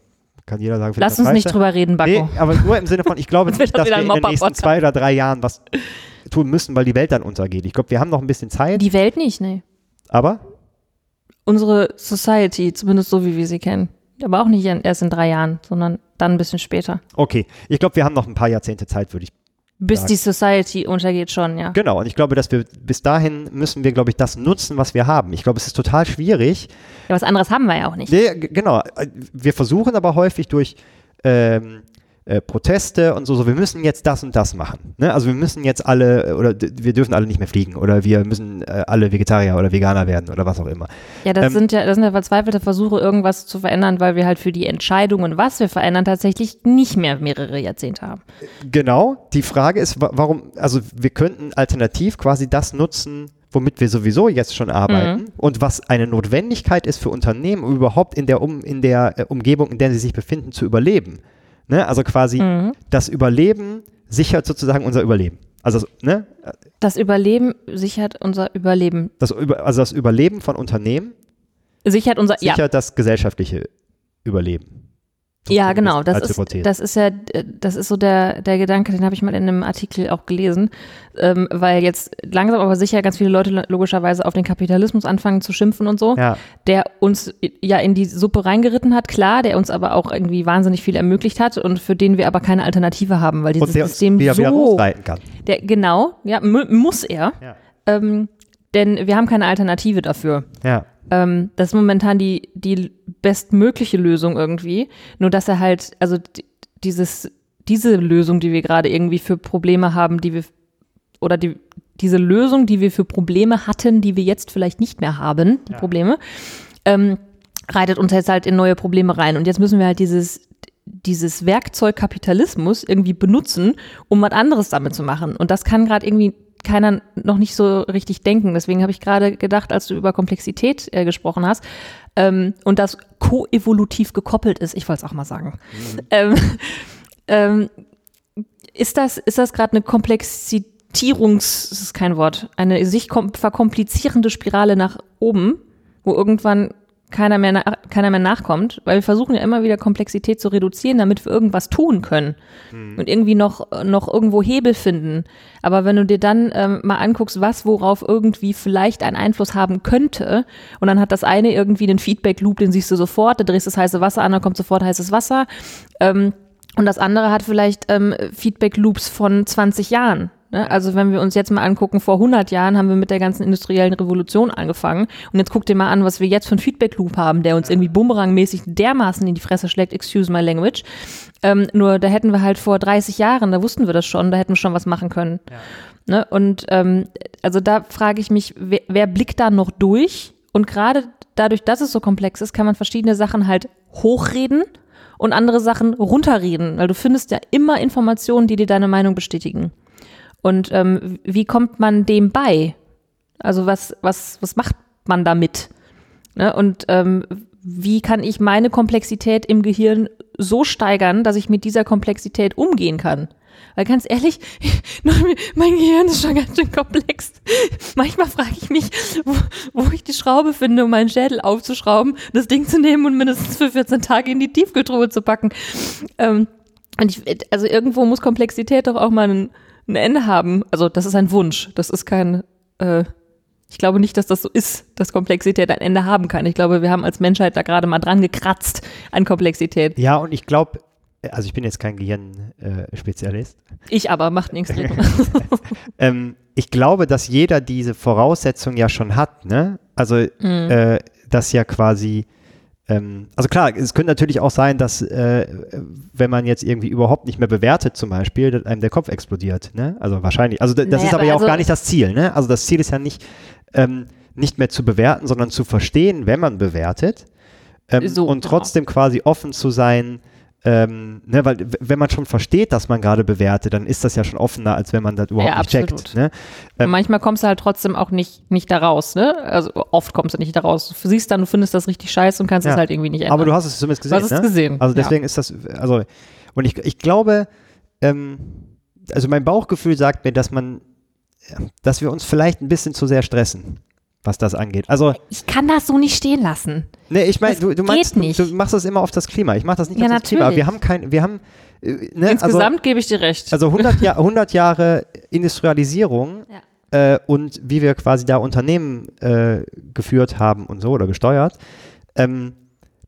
kann jeder sagen, Lass uns nicht drüber reden, Bacco. Nee, aber nur im Sinne von, ich glaube nicht, dass wir in den nächsten zwei oder drei Jahren was tun müssen, weil die Welt dann untergeht. Ich glaube, wir haben noch ein bisschen Zeit. Die Welt nicht, nee. Aber? Unsere Society, zumindest so wie wir sie kennen. Aber auch nicht erst in drei Jahren, sondern dann ein bisschen später. Okay, ich glaube, wir haben noch ein paar Jahrzehnte Zeit, würde ich bis die Society untergeht schon, ja. Genau, und ich glaube, dass wir bis dahin müssen wir, glaube ich, das nutzen, was wir haben. Ich glaube, es ist total schwierig. Ja, was anderes haben wir ja auch nicht. Nee, genau. Wir versuchen aber häufig durch ähm, äh, Proteste und so, so, wir müssen jetzt das und das machen. Ne? Also wir müssen jetzt alle, oder wir dürfen alle nicht mehr fliegen oder wir müssen äh, alle Vegetarier oder Veganer werden oder was auch immer. Ja, das ähm, sind ja, das sind ja verzweifelte Versuche, irgendwas zu verändern, weil wir halt für die Entscheidungen, was wir verändern, tatsächlich nicht mehr mehrere Jahrzehnte haben. Genau. Die Frage ist, warum, also wir könnten alternativ quasi das nutzen, womit wir sowieso jetzt schon arbeiten mhm. und was eine Notwendigkeit ist für Unternehmen, um überhaupt in der, um, in der äh, Umgebung, in der sie sich befinden, zu überleben. Ne? Also quasi mhm. das Überleben sichert sozusagen unser Überleben. Also, ne? Das Überleben sichert unser Überleben. Das, also das Überleben von Unternehmen sichert unser sichert ja. das gesellschaftliche Überleben. Ja, genau. Das ist, das ist ja, das ist so der, der Gedanke, den habe ich mal in einem Artikel auch gelesen, ähm, weil jetzt langsam aber sicher ganz viele Leute logischerweise auf den Kapitalismus anfangen zu schimpfen und so, ja. der uns ja in die Suppe reingeritten hat, klar, der uns aber auch irgendwie wahnsinnig viel ermöglicht hat und für den wir aber keine Alternative haben, weil dieses System wieder, so, wieder rausreiten kann. Der, genau, ja, muss er. Ja. Ähm, denn wir haben keine Alternative dafür. Ja. Ähm, das ist momentan die, die bestmögliche Lösung irgendwie. Nur dass er halt, also dieses, diese Lösung, die wir gerade irgendwie für Probleme haben, die wir, oder die, diese Lösung, die wir für Probleme hatten, die wir jetzt vielleicht nicht mehr haben, die ja. Probleme, ähm, reitet uns jetzt halt in neue Probleme rein. Und jetzt müssen wir halt dieses, dieses Werkzeug Kapitalismus irgendwie benutzen, um was anderes damit zu machen. Und das kann gerade irgendwie keiner noch nicht so richtig denken. Deswegen habe ich gerade gedacht, als du über Komplexität äh, gesprochen hast ähm, und das koevolutiv gekoppelt ist, ich wollte es auch mal sagen, mhm. ähm, ähm, ist das, ist das gerade eine Komplexitierungs, das ist kein Wort, eine sich verkomplizierende Spirale nach oben, wo irgendwann keiner mehr, keiner mehr nachkommt, weil wir versuchen ja immer wieder Komplexität zu reduzieren, damit wir irgendwas tun können mhm. und irgendwie noch, noch irgendwo Hebel finden. Aber wenn du dir dann ähm, mal anguckst, was worauf irgendwie vielleicht einen Einfluss haben könnte, und dann hat das eine irgendwie einen Feedback-Loop, den siehst du sofort, da drehst das heiße Wasser an, dann kommt sofort heißes Wasser. Ähm, und das andere hat vielleicht ähm, Feedback-Loops von 20 Jahren. Ne? Also wenn wir uns jetzt mal angucken, vor 100 Jahren haben wir mit der ganzen industriellen Revolution angefangen und jetzt guck dir mal an, was wir jetzt für einen Feedback-Loop haben, der uns irgendwie bumerangmäßig dermaßen in die Fresse schlägt, excuse my language. Ähm, nur da hätten wir halt vor 30 Jahren, da wussten wir das schon, da hätten wir schon was machen können. Ja. Ne? Und ähm, also da frage ich mich, wer, wer blickt da noch durch? Und gerade dadurch, dass es so komplex ist, kann man verschiedene Sachen halt hochreden und andere Sachen runterreden, weil du findest ja immer Informationen, die dir deine Meinung bestätigen. Und ähm, wie kommt man dem bei? Also was, was, was macht man damit? Ne? Und ähm, wie kann ich meine Komplexität im Gehirn so steigern, dass ich mit dieser Komplexität umgehen kann? Weil ganz ehrlich, mein Gehirn ist schon ganz schön komplex. Manchmal frage ich mich, wo, wo, ich die Schraube finde, um meinen Schädel aufzuschrauben, das Ding zu nehmen und mindestens für 14 Tage in die Tiefkühltruhe zu packen. Ähm, und ich, also irgendwo muss Komplexität doch auch mal ein, ein Ende haben. Also das ist ein Wunsch. Das ist kein, äh, ich glaube nicht, dass das so ist, dass Komplexität ein Ende haben kann. Ich glaube, wir haben als Menschheit da gerade mal dran gekratzt an Komplexität. Ja, und ich glaube, also ich bin jetzt kein Gehirnspezialist. Äh, ich aber, macht nichts. ähm, ich glaube, dass jeder diese Voraussetzung ja schon hat, ne? Also, mhm. äh, dass ja quasi, also klar, es könnte natürlich auch sein, dass äh, wenn man jetzt irgendwie überhaupt nicht mehr bewertet zum Beispiel, dass einem der Kopf explodiert, ne? Also wahrscheinlich, also das naja, ist aber, aber ja also, auch gar nicht das Ziel, ne? Also das Ziel ist ja nicht, ähm, nicht mehr zu bewerten, sondern zu verstehen, wenn man bewertet ähm, so, und genau. trotzdem quasi offen zu sein, ähm, ne, weil wenn man schon versteht, dass man gerade bewertet, dann ist das ja schon offener, als wenn man das überhaupt ja, nicht absolut. checkt. Ne? Ähm, manchmal kommst du halt trotzdem auch nicht, nicht da raus, ne? Also oft kommst du nicht da raus. Du siehst dann, du findest das richtig scheiße und kannst ja, es halt irgendwie nicht ändern. Aber du hast es zumindest gesehen. Du hast es ne? gesehen. Also deswegen ja. ist das, also, und ich, ich glaube, ähm, also mein Bauchgefühl sagt mir, dass man, dass wir uns vielleicht ein bisschen zu sehr stressen was das angeht. Also ich kann das so nicht stehen lassen. Nee, ich meine, du, du meinst, du, du, machst das immer auf das Klima. Ich mache das nicht ja, auf das natürlich. Klima. Wir haben kein, wir haben äh, ne, insgesamt also, gebe ich dir recht. Also 100, Jahr, 100 Jahre Industrialisierung ja. äh, und wie wir quasi da Unternehmen äh, geführt haben und so oder gesteuert. Ähm,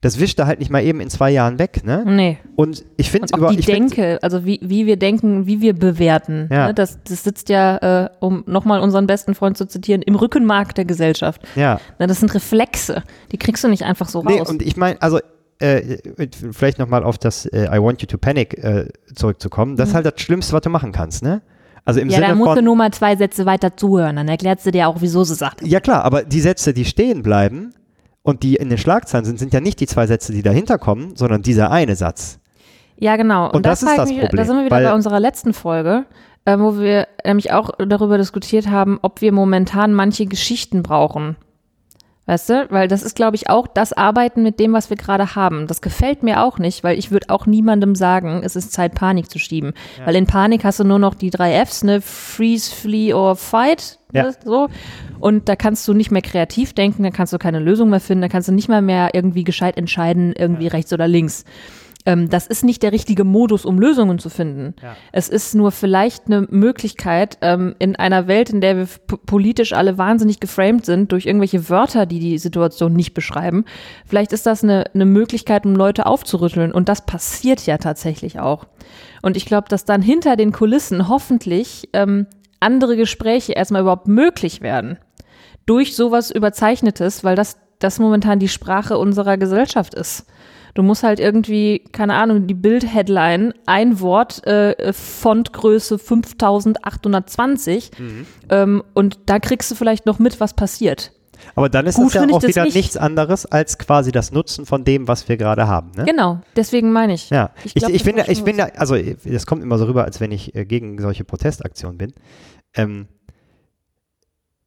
das wischt er halt nicht mal eben in zwei Jahren weg, ne? Nee. Und ich finde über die Denke, also wie, wie wir denken, wie wir bewerten. Ja. Ne? Das, das sitzt ja, äh, um nochmal unseren besten Freund zu zitieren, im Rückenmark der Gesellschaft. Ja. Ne, das sind Reflexe, die kriegst du nicht einfach so raus. Nee, und ich meine, also äh, vielleicht nochmal auf das äh, I want you to panic äh, zurückzukommen. Das mhm. ist halt das Schlimmste, was du machen kannst, ne? Also im ja, Sinne da musst von, du nur mal zwei Sätze weiter zuhören, dann erklärt sie dir auch, wieso sie sagt. Ja klar, aber die Sätze, die stehen bleiben, und die in den Schlagzeilen sind, sind ja nicht die zwei Sätze, die dahinter kommen, sondern dieser eine Satz. Ja, genau. Und, und das, das ist das mich, Problem. Da sind wir wieder bei unserer letzten Folge, äh, wo wir nämlich auch darüber diskutiert haben, ob wir momentan manche Geschichten brauchen. Weißt du? Weil das ist, glaube ich, auch das Arbeiten mit dem, was wir gerade haben. Das gefällt mir auch nicht, weil ich würde auch niemandem sagen, es ist Zeit, Panik zu schieben. Ja. Weil in Panik hast du nur noch die drei Fs, ne? Freeze, Flee or Fight. Ja. Ne? So. Und da kannst du nicht mehr kreativ denken, da kannst du keine Lösung mehr finden, da kannst du nicht mal mehr irgendwie gescheit entscheiden, irgendwie ja. rechts oder links ähm, das ist nicht der richtige Modus, um Lösungen zu finden. Ja. Es ist nur vielleicht eine Möglichkeit ähm, in einer Welt, in der wir politisch alle wahnsinnig geframed sind durch irgendwelche Wörter, die die Situation nicht beschreiben. Vielleicht ist das eine, eine Möglichkeit, um Leute aufzurütteln. Und das passiert ja tatsächlich auch. Und ich glaube, dass dann hinter den Kulissen hoffentlich ähm, andere Gespräche erstmal überhaupt möglich werden. Durch sowas Überzeichnetes, weil das, das momentan die Sprache unserer Gesellschaft ist. Du musst halt irgendwie, keine Ahnung, die Bild-Headline, ein Wort, äh, Fontgröße 5820 mhm. ähm, und da kriegst du vielleicht noch mit, was passiert. Aber dann ist Gut, das ja auch wieder nicht. nichts anderes als quasi das Nutzen von dem, was wir gerade haben. Ne? Genau, deswegen meine ich. Ja, ich, glaub, ich, ich finde, ich finde, also das kommt immer so rüber, als wenn ich äh, gegen solche Protestaktionen bin. Ähm,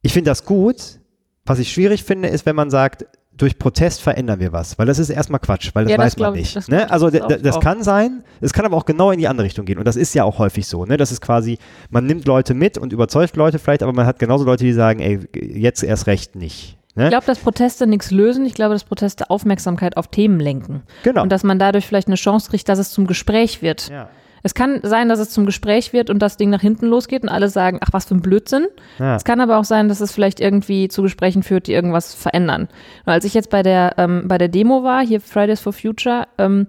ich finde das gut. Was ich schwierig finde, ist, wenn man sagt, durch Protest verändern wir was, weil das ist erstmal Quatsch, weil das ja, weiß das man nicht. Ich, ne? Also das, das kann sein, es kann aber auch genau in die andere Richtung gehen und das ist ja auch häufig so. Ne? Das ist quasi, man nimmt Leute mit und überzeugt Leute vielleicht, aber man hat genauso Leute, die sagen, ey, jetzt erst recht nicht. Ne? Ich glaube, dass Proteste nichts lösen. Ich glaube, dass Proteste Aufmerksamkeit auf Themen lenken. Genau. Und dass man dadurch vielleicht eine Chance kriegt, dass es zum Gespräch wird. Ja. Es kann sein, dass es zum Gespräch wird und das Ding nach hinten losgeht und alle sagen, ach, was für ein Blödsinn. Ja. Es kann aber auch sein, dass es vielleicht irgendwie zu Gesprächen führt, die irgendwas verändern. Und als ich jetzt bei der, ähm, bei der Demo war, hier Fridays for Future, ähm,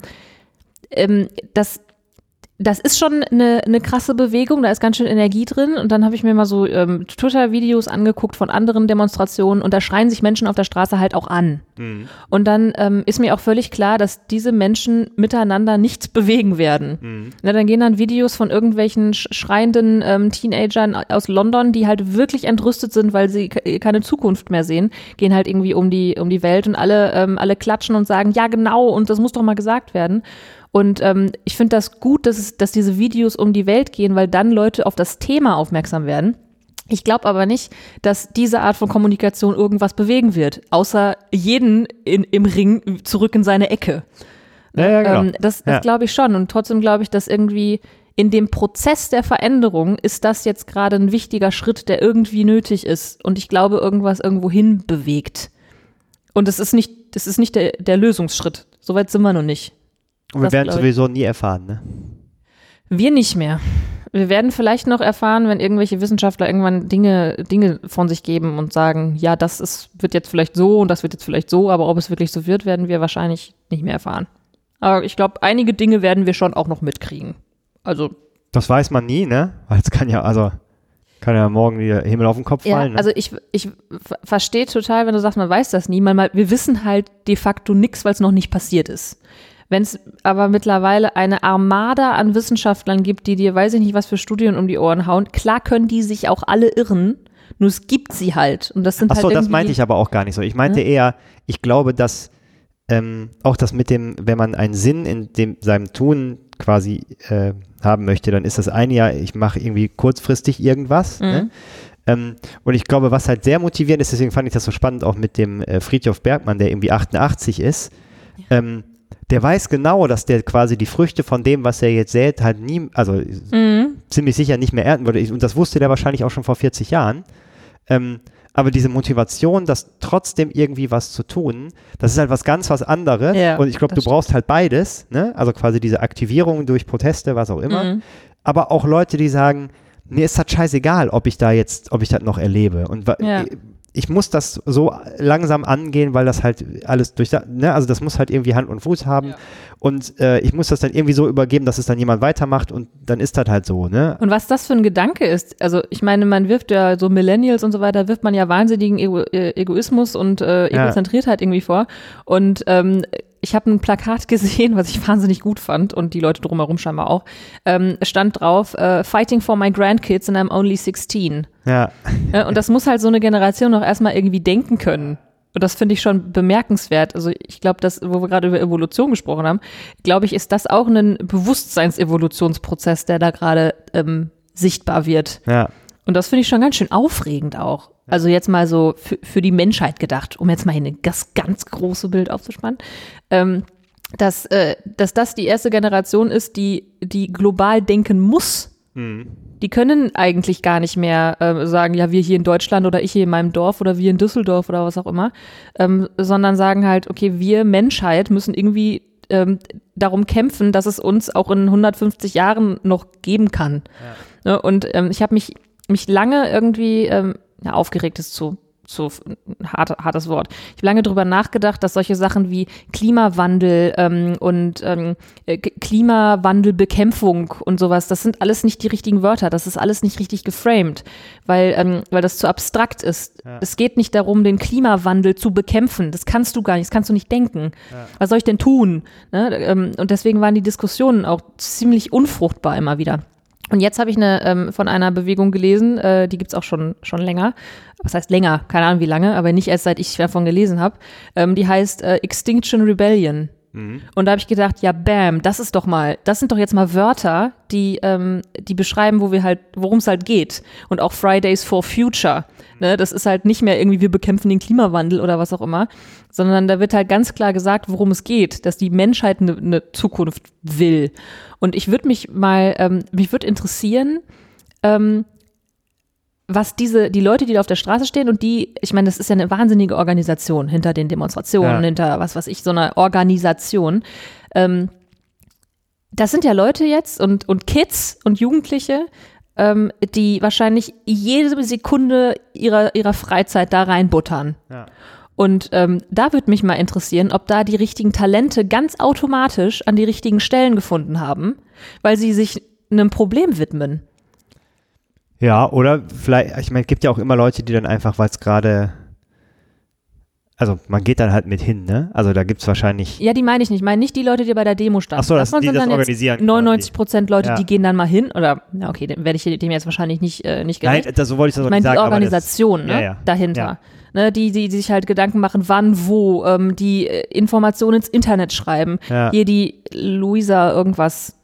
ähm, das das ist schon eine, eine krasse Bewegung, da ist ganz schön Energie drin. Und dann habe ich mir mal so ähm, Twitter-Videos angeguckt von anderen Demonstrationen und da schreien sich Menschen auf der Straße halt auch an. Mhm. Und dann ähm, ist mir auch völlig klar, dass diese Menschen miteinander nichts bewegen werden. Mhm. Na, dann gehen dann Videos von irgendwelchen schreienden ähm, Teenagern aus London, die halt wirklich entrüstet sind, weil sie keine Zukunft mehr sehen, gehen halt irgendwie um die, um die Welt und alle, ähm, alle klatschen und sagen, ja genau, und das muss doch mal gesagt werden. Und ähm, ich finde das gut, dass, es, dass diese Videos um die Welt gehen, weil dann Leute auf das Thema aufmerksam werden. Ich glaube aber nicht, dass diese Art von Kommunikation irgendwas bewegen wird, außer jeden in, im Ring zurück in seine Ecke. Ja, ja, genau. Ähm, das das Ja. glaube ich schon. Und trotzdem glaube ich, dass irgendwie in dem Prozess der Veränderung ist das jetzt gerade ein wichtiger Schritt, der irgendwie nötig ist. Und ich glaube, irgendwas irgendwo hin bewegt. Und es ist nicht, das ist nicht der, der Lösungsschritt. Soweit sind wir noch nicht. Und wir Das werden sowieso nie erfahren, ne? Wir nicht mehr. Wir werden vielleicht noch erfahren, wenn irgendwelche Wissenschaftler irgendwann Dinge, Dinge von sich geben und sagen, ja, das ist, wird jetzt vielleicht so und das wird jetzt vielleicht so, aber ob es wirklich so wird, werden wir wahrscheinlich nicht mehr erfahren. Aber ich glaube, einige Dinge werden wir schon auch noch mitkriegen. Also, Das weiß man nie, ne? Weil es kann ja, also, kann ja morgen wieder Himmel auf den Kopf ja, fallen. Ne? also ich, ich ver- verstehe total, wenn du sagst, man weiß das nie. Man, wir wissen halt de facto nichts, weil es noch nicht passiert ist. Wenn es aber mittlerweile eine Armada an Wissenschaftlern gibt, die dir, weiß ich nicht, was für Studien um die Ohren hauen, klar können die sich auch alle irren, nur es gibt sie halt. Und das sind Ach halt so, das irgendwie- meinte ich aber auch gar nicht so. Ich meinte eher, ich glaube, dass ähm, auch das mit dem, wenn man einen Sinn in dem, seinem Tun quasi äh, haben möchte, dann ist das eine ja, ich mache irgendwie kurzfristig irgendwas. Mhm. Ne? Ähm, und ich glaube, was halt sehr motivierend ist, deswegen fand ich das so spannend, auch mit dem äh, Friedhof Bergmann, der irgendwie 88 ist, ähm, der weiß genau, dass der quasi die Früchte von dem, was er jetzt sät, halt nie, also Mhm. ziemlich sicher nicht mehr ernten würde. Und das wusste der wahrscheinlich auch schon vor 40 Jahren. Ähm, aber diese Motivation, das trotzdem irgendwie was zu tun, das ist halt was ganz was anderes. Ja, und ich glaube, du das brauchst halt beides, ne? Also quasi diese Aktivierung durch Proteste, was auch immer. Mhm. Aber auch Leute, die sagen, mir ist das scheißegal, ob ich da jetzt, ob ich das noch erlebe. Und Ja. Ich muss das so langsam angehen, weil das halt alles durch, ne, also das muss halt irgendwie Hand und Fuß haben. Und äh, ich muss das dann irgendwie so übergeben, dass es dann jemand weitermacht und dann ist das halt so, ne? Und was das für ein Gedanke ist, also ich meine, man wirft ja so Millennials und so weiter, wirft man ja wahnsinnigen Ego äh, Egoismus und äh, Ja. Egozentriertheit irgendwie vor. Und ähm, ich habe ein Plakat gesehen, was ich wahnsinnig gut fand und die Leute drumherum scheinbar auch. Ähm, es stand drauf, äh, Fighting for my grandkids and I'm only 16. Ja. Ja, und das muss halt so eine Generation noch erstmal irgendwie denken können. Und das finde ich schon bemerkenswert. Also ich glaube, dass, wo wir gerade über Evolution gesprochen haben, glaube ich, ist das auch ein Bewusstseinsevolutionsprozess, der da gerade ähm, sichtbar wird. Ja. Und das finde ich schon ganz schön aufregend auch. Also jetzt mal so für, für die Menschheit gedacht, um jetzt mal hier ein- das ganz große Bild aufzuspannen. Ähm, dass, äh, dass das die erste Generation ist, die, die global denken muss. Die können eigentlich gar nicht mehr äh, sagen, ja, wir hier in Deutschland oder ich hier in meinem Dorf oder wir in Düsseldorf oder was auch immer, ähm, sondern sagen halt, okay, wir Menschheit müssen irgendwie ähm, darum kämpfen, dass es uns auch in 150 Jahren noch geben kann. Ne? Und ähm, ich habe mich, mich lange irgendwie, ähm, ja, aufgeregt ist zu, zu hart, hartes Wort. Ich habe lange darüber nachgedacht, dass solche Sachen wie Klimawandel ähm, und ähm, äh, Klimawandelbekämpfung und sowas, das sind alles nicht die richtigen Wörter, das ist alles nicht richtig geframed, weil, ähm, weil das zu abstrakt ist. Es geht nicht darum, den Klimawandel zu bekämpfen. Das kannst du gar nicht, das kannst du nicht denken. Was soll ich denn tun? Ne? Ähm, und deswegen waren die Diskussionen auch ziemlich unfruchtbar immer wieder. Und jetzt habe ich eine ähm, von einer Bewegung gelesen, äh, die gibt's auch schon, schon länger. Was heißt länger? Keine Ahnung wie lange, aber nicht erst seit ich davon gelesen habe. Ähm, die heißt äh, Extinction Rebellion. Und da habe ich gedacht, ja, bam, das ist doch mal, das sind doch jetzt mal Wörter, die, ähm, die beschreiben, wo wir halt, worum es halt geht. Und auch Fridays for Future. Ne, das ist halt nicht mehr irgendwie, wir bekämpfen den Klimawandel oder was auch immer, sondern da wird halt ganz klar gesagt, worum es geht, dass die Menschheit eine ne Zukunft will. Und ich würde mich mal, ähm, mich würde interessieren, ähm, was diese, die Leute, die da auf der Straße stehen und die, ich meine, das ist ja eine wahnsinnige Organisation hinter den Demonstrationen, Ja. hinter was weiß ich, so einer Organisation. Ähm, das sind ja Leute jetzt und, und Kids und Jugendliche, ähm, die wahrscheinlich jede Sekunde ihrer, ihrer Freizeit da reinbuttern. Ja. Und ähm, da würde mich mal interessieren, ob da die richtigen Talente ganz automatisch an die richtigen Stellen gefunden haben, weil sie sich einem Problem widmen. Ja, oder vielleicht, ich meine, es gibt ja auch immer Leute, die dann einfach, weil es gerade, Also man geht dann halt mit hin, ne? Also da gibt es wahrscheinlich. Ja, die meine ich nicht. Ich meine nicht die Leute, die bei der Demo standen. Ach so, das- Davon die sind das dann jetzt organisieren 99 Prozent Leute, Ja. die gehen dann mal hin. Oder, na okay, dann werde ich dem jetzt wahrscheinlich nicht, äh, nicht gerecht. Nein, das, so wollte ich das ich meine nicht die sagen. aber das- Organisation ne, ja, ja. dahinter. Ne, die, die, die sich halt Gedanken machen, wann, wo, ähm, die äh, Informationen ins Internet schreiben. Hier die Luisa irgendwas.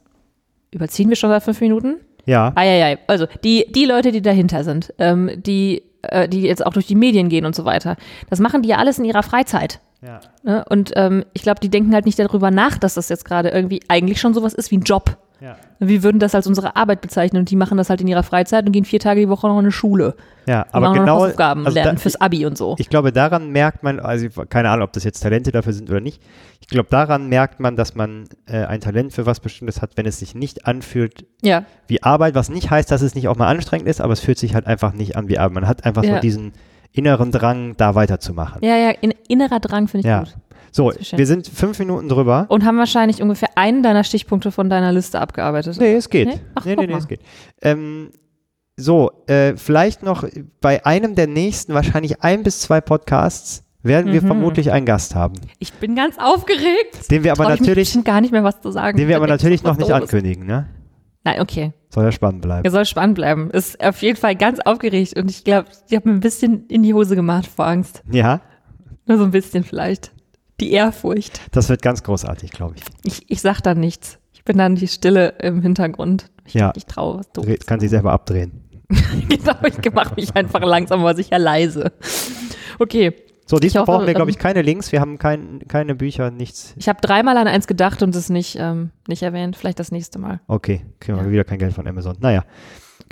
Überziehen wir schon seit fünf Minuten? Ja, Ah, ja, ja. Also die, die Leute, die dahinter sind, ähm, die, äh, die jetzt auch durch die Medien gehen und so weiter, das machen die ja alles in ihrer Freizeit. ja. Ne? Und ähm, ich glaube, die denken halt nicht darüber nach, dass das jetzt gerade irgendwie eigentlich schon sowas ist wie ein Job. Ja. Wir würden das als unsere Arbeit bezeichnen und die machen das halt in ihrer Freizeit und gehen vier Tage die Woche noch in eine Schule. Ja, aber machen noch genau. Hausaufgaben also lernen da, fürs Abi und so. ich glaube, daran merkt man, also keine Ahnung, ob das jetzt Talente dafür sind oder nicht. Ich glaube, daran merkt man, dass man äh, ein Talent für was Bestimmtes hat, wenn es sich nicht anfühlt ja, wie Arbeit, was nicht heißt, dass es nicht auch mal anstrengend ist, aber es fühlt sich halt einfach nicht an wie Arbeit. Man hat einfach Ja. so diesen inneren Drang, da weiterzumachen. ja, ja, in, innerer Drang finde ich Ja. gut. So, wir sind fünf Minuten drüber. Und haben wahrscheinlich ungefähr einen deiner Stichpunkte von deiner Liste abgearbeitet. Nee, es geht. Nee? Ach, nee, nee, nee, es geht. Ähm, so, äh, vielleicht noch bei einem der nächsten, wahrscheinlich ein bis zwei Podcasts, werden Mhm. wir vermutlich einen Gast haben, Ich bin ganz aufgeregt. den wir aber Trau natürlich, gar nicht mehr was zu sagen. den wir aber natürlich noch nicht Doofes- ankündigen, ne? Nein, okay. Soll ja spannend bleiben. Er soll spannend bleiben. Ist auf jeden Fall ganz aufgeregt und ich glaube, ich habe mir ein bisschen in die Hose gemacht vor Angst. Ja, Nur so ein bisschen vielleicht. Die Ehrfurcht. das wird ganz großartig, glaube ich. Ich, ich sag dann nichts. Ich bin dann die Stille im Hintergrund. Ich, Ja. ich traue Kann sich selber abdrehen. genau, ich mache mich einfach langsam aber sicher leise. Okay, So, diesmal hoffe, brauchen wir, glaube ähm, ich, keine Links. Wir haben kein, keine Bücher, nichts. ich habe dreimal an eins gedacht und es nicht, ähm, nicht erwähnt. Vielleicht das nächste Mal. Okay, kriegen wir Ja. wieder kein Geld von Amazon. Naja,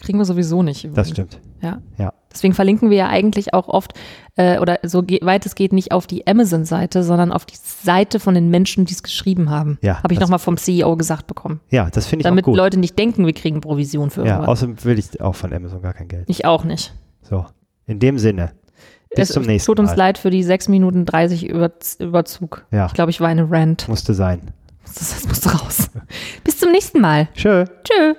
Kriegen wir sowieso nicht. das stimmt. Ja. Ja. Deswegen verlinken wir ja eigentlich auch oft äh, oder so weit es geht nicht auf die Amazon-Seite, sondern auf die Seite von den Menschen, die es geschrieben haben. Ja, Habe ich nochmal vom CEO gesagt bekommen. Ja, das finde ich Damit auch gut. Leute nicht denken, wir kriegen Provision für ja, irgendwas. außerdem will ich auch von Amazon gar kein Geld. Ich auch nicht. So, in dem Sinne. Bis es zum nächsten tut uns Mal. leid für die 6 Minuten 30 Über Überzug. Ja. Ich glaube, ich war eine Rant. Musste sein. Das, das musste raus. Bis zum nächsten Mal. Tschö. Tschö.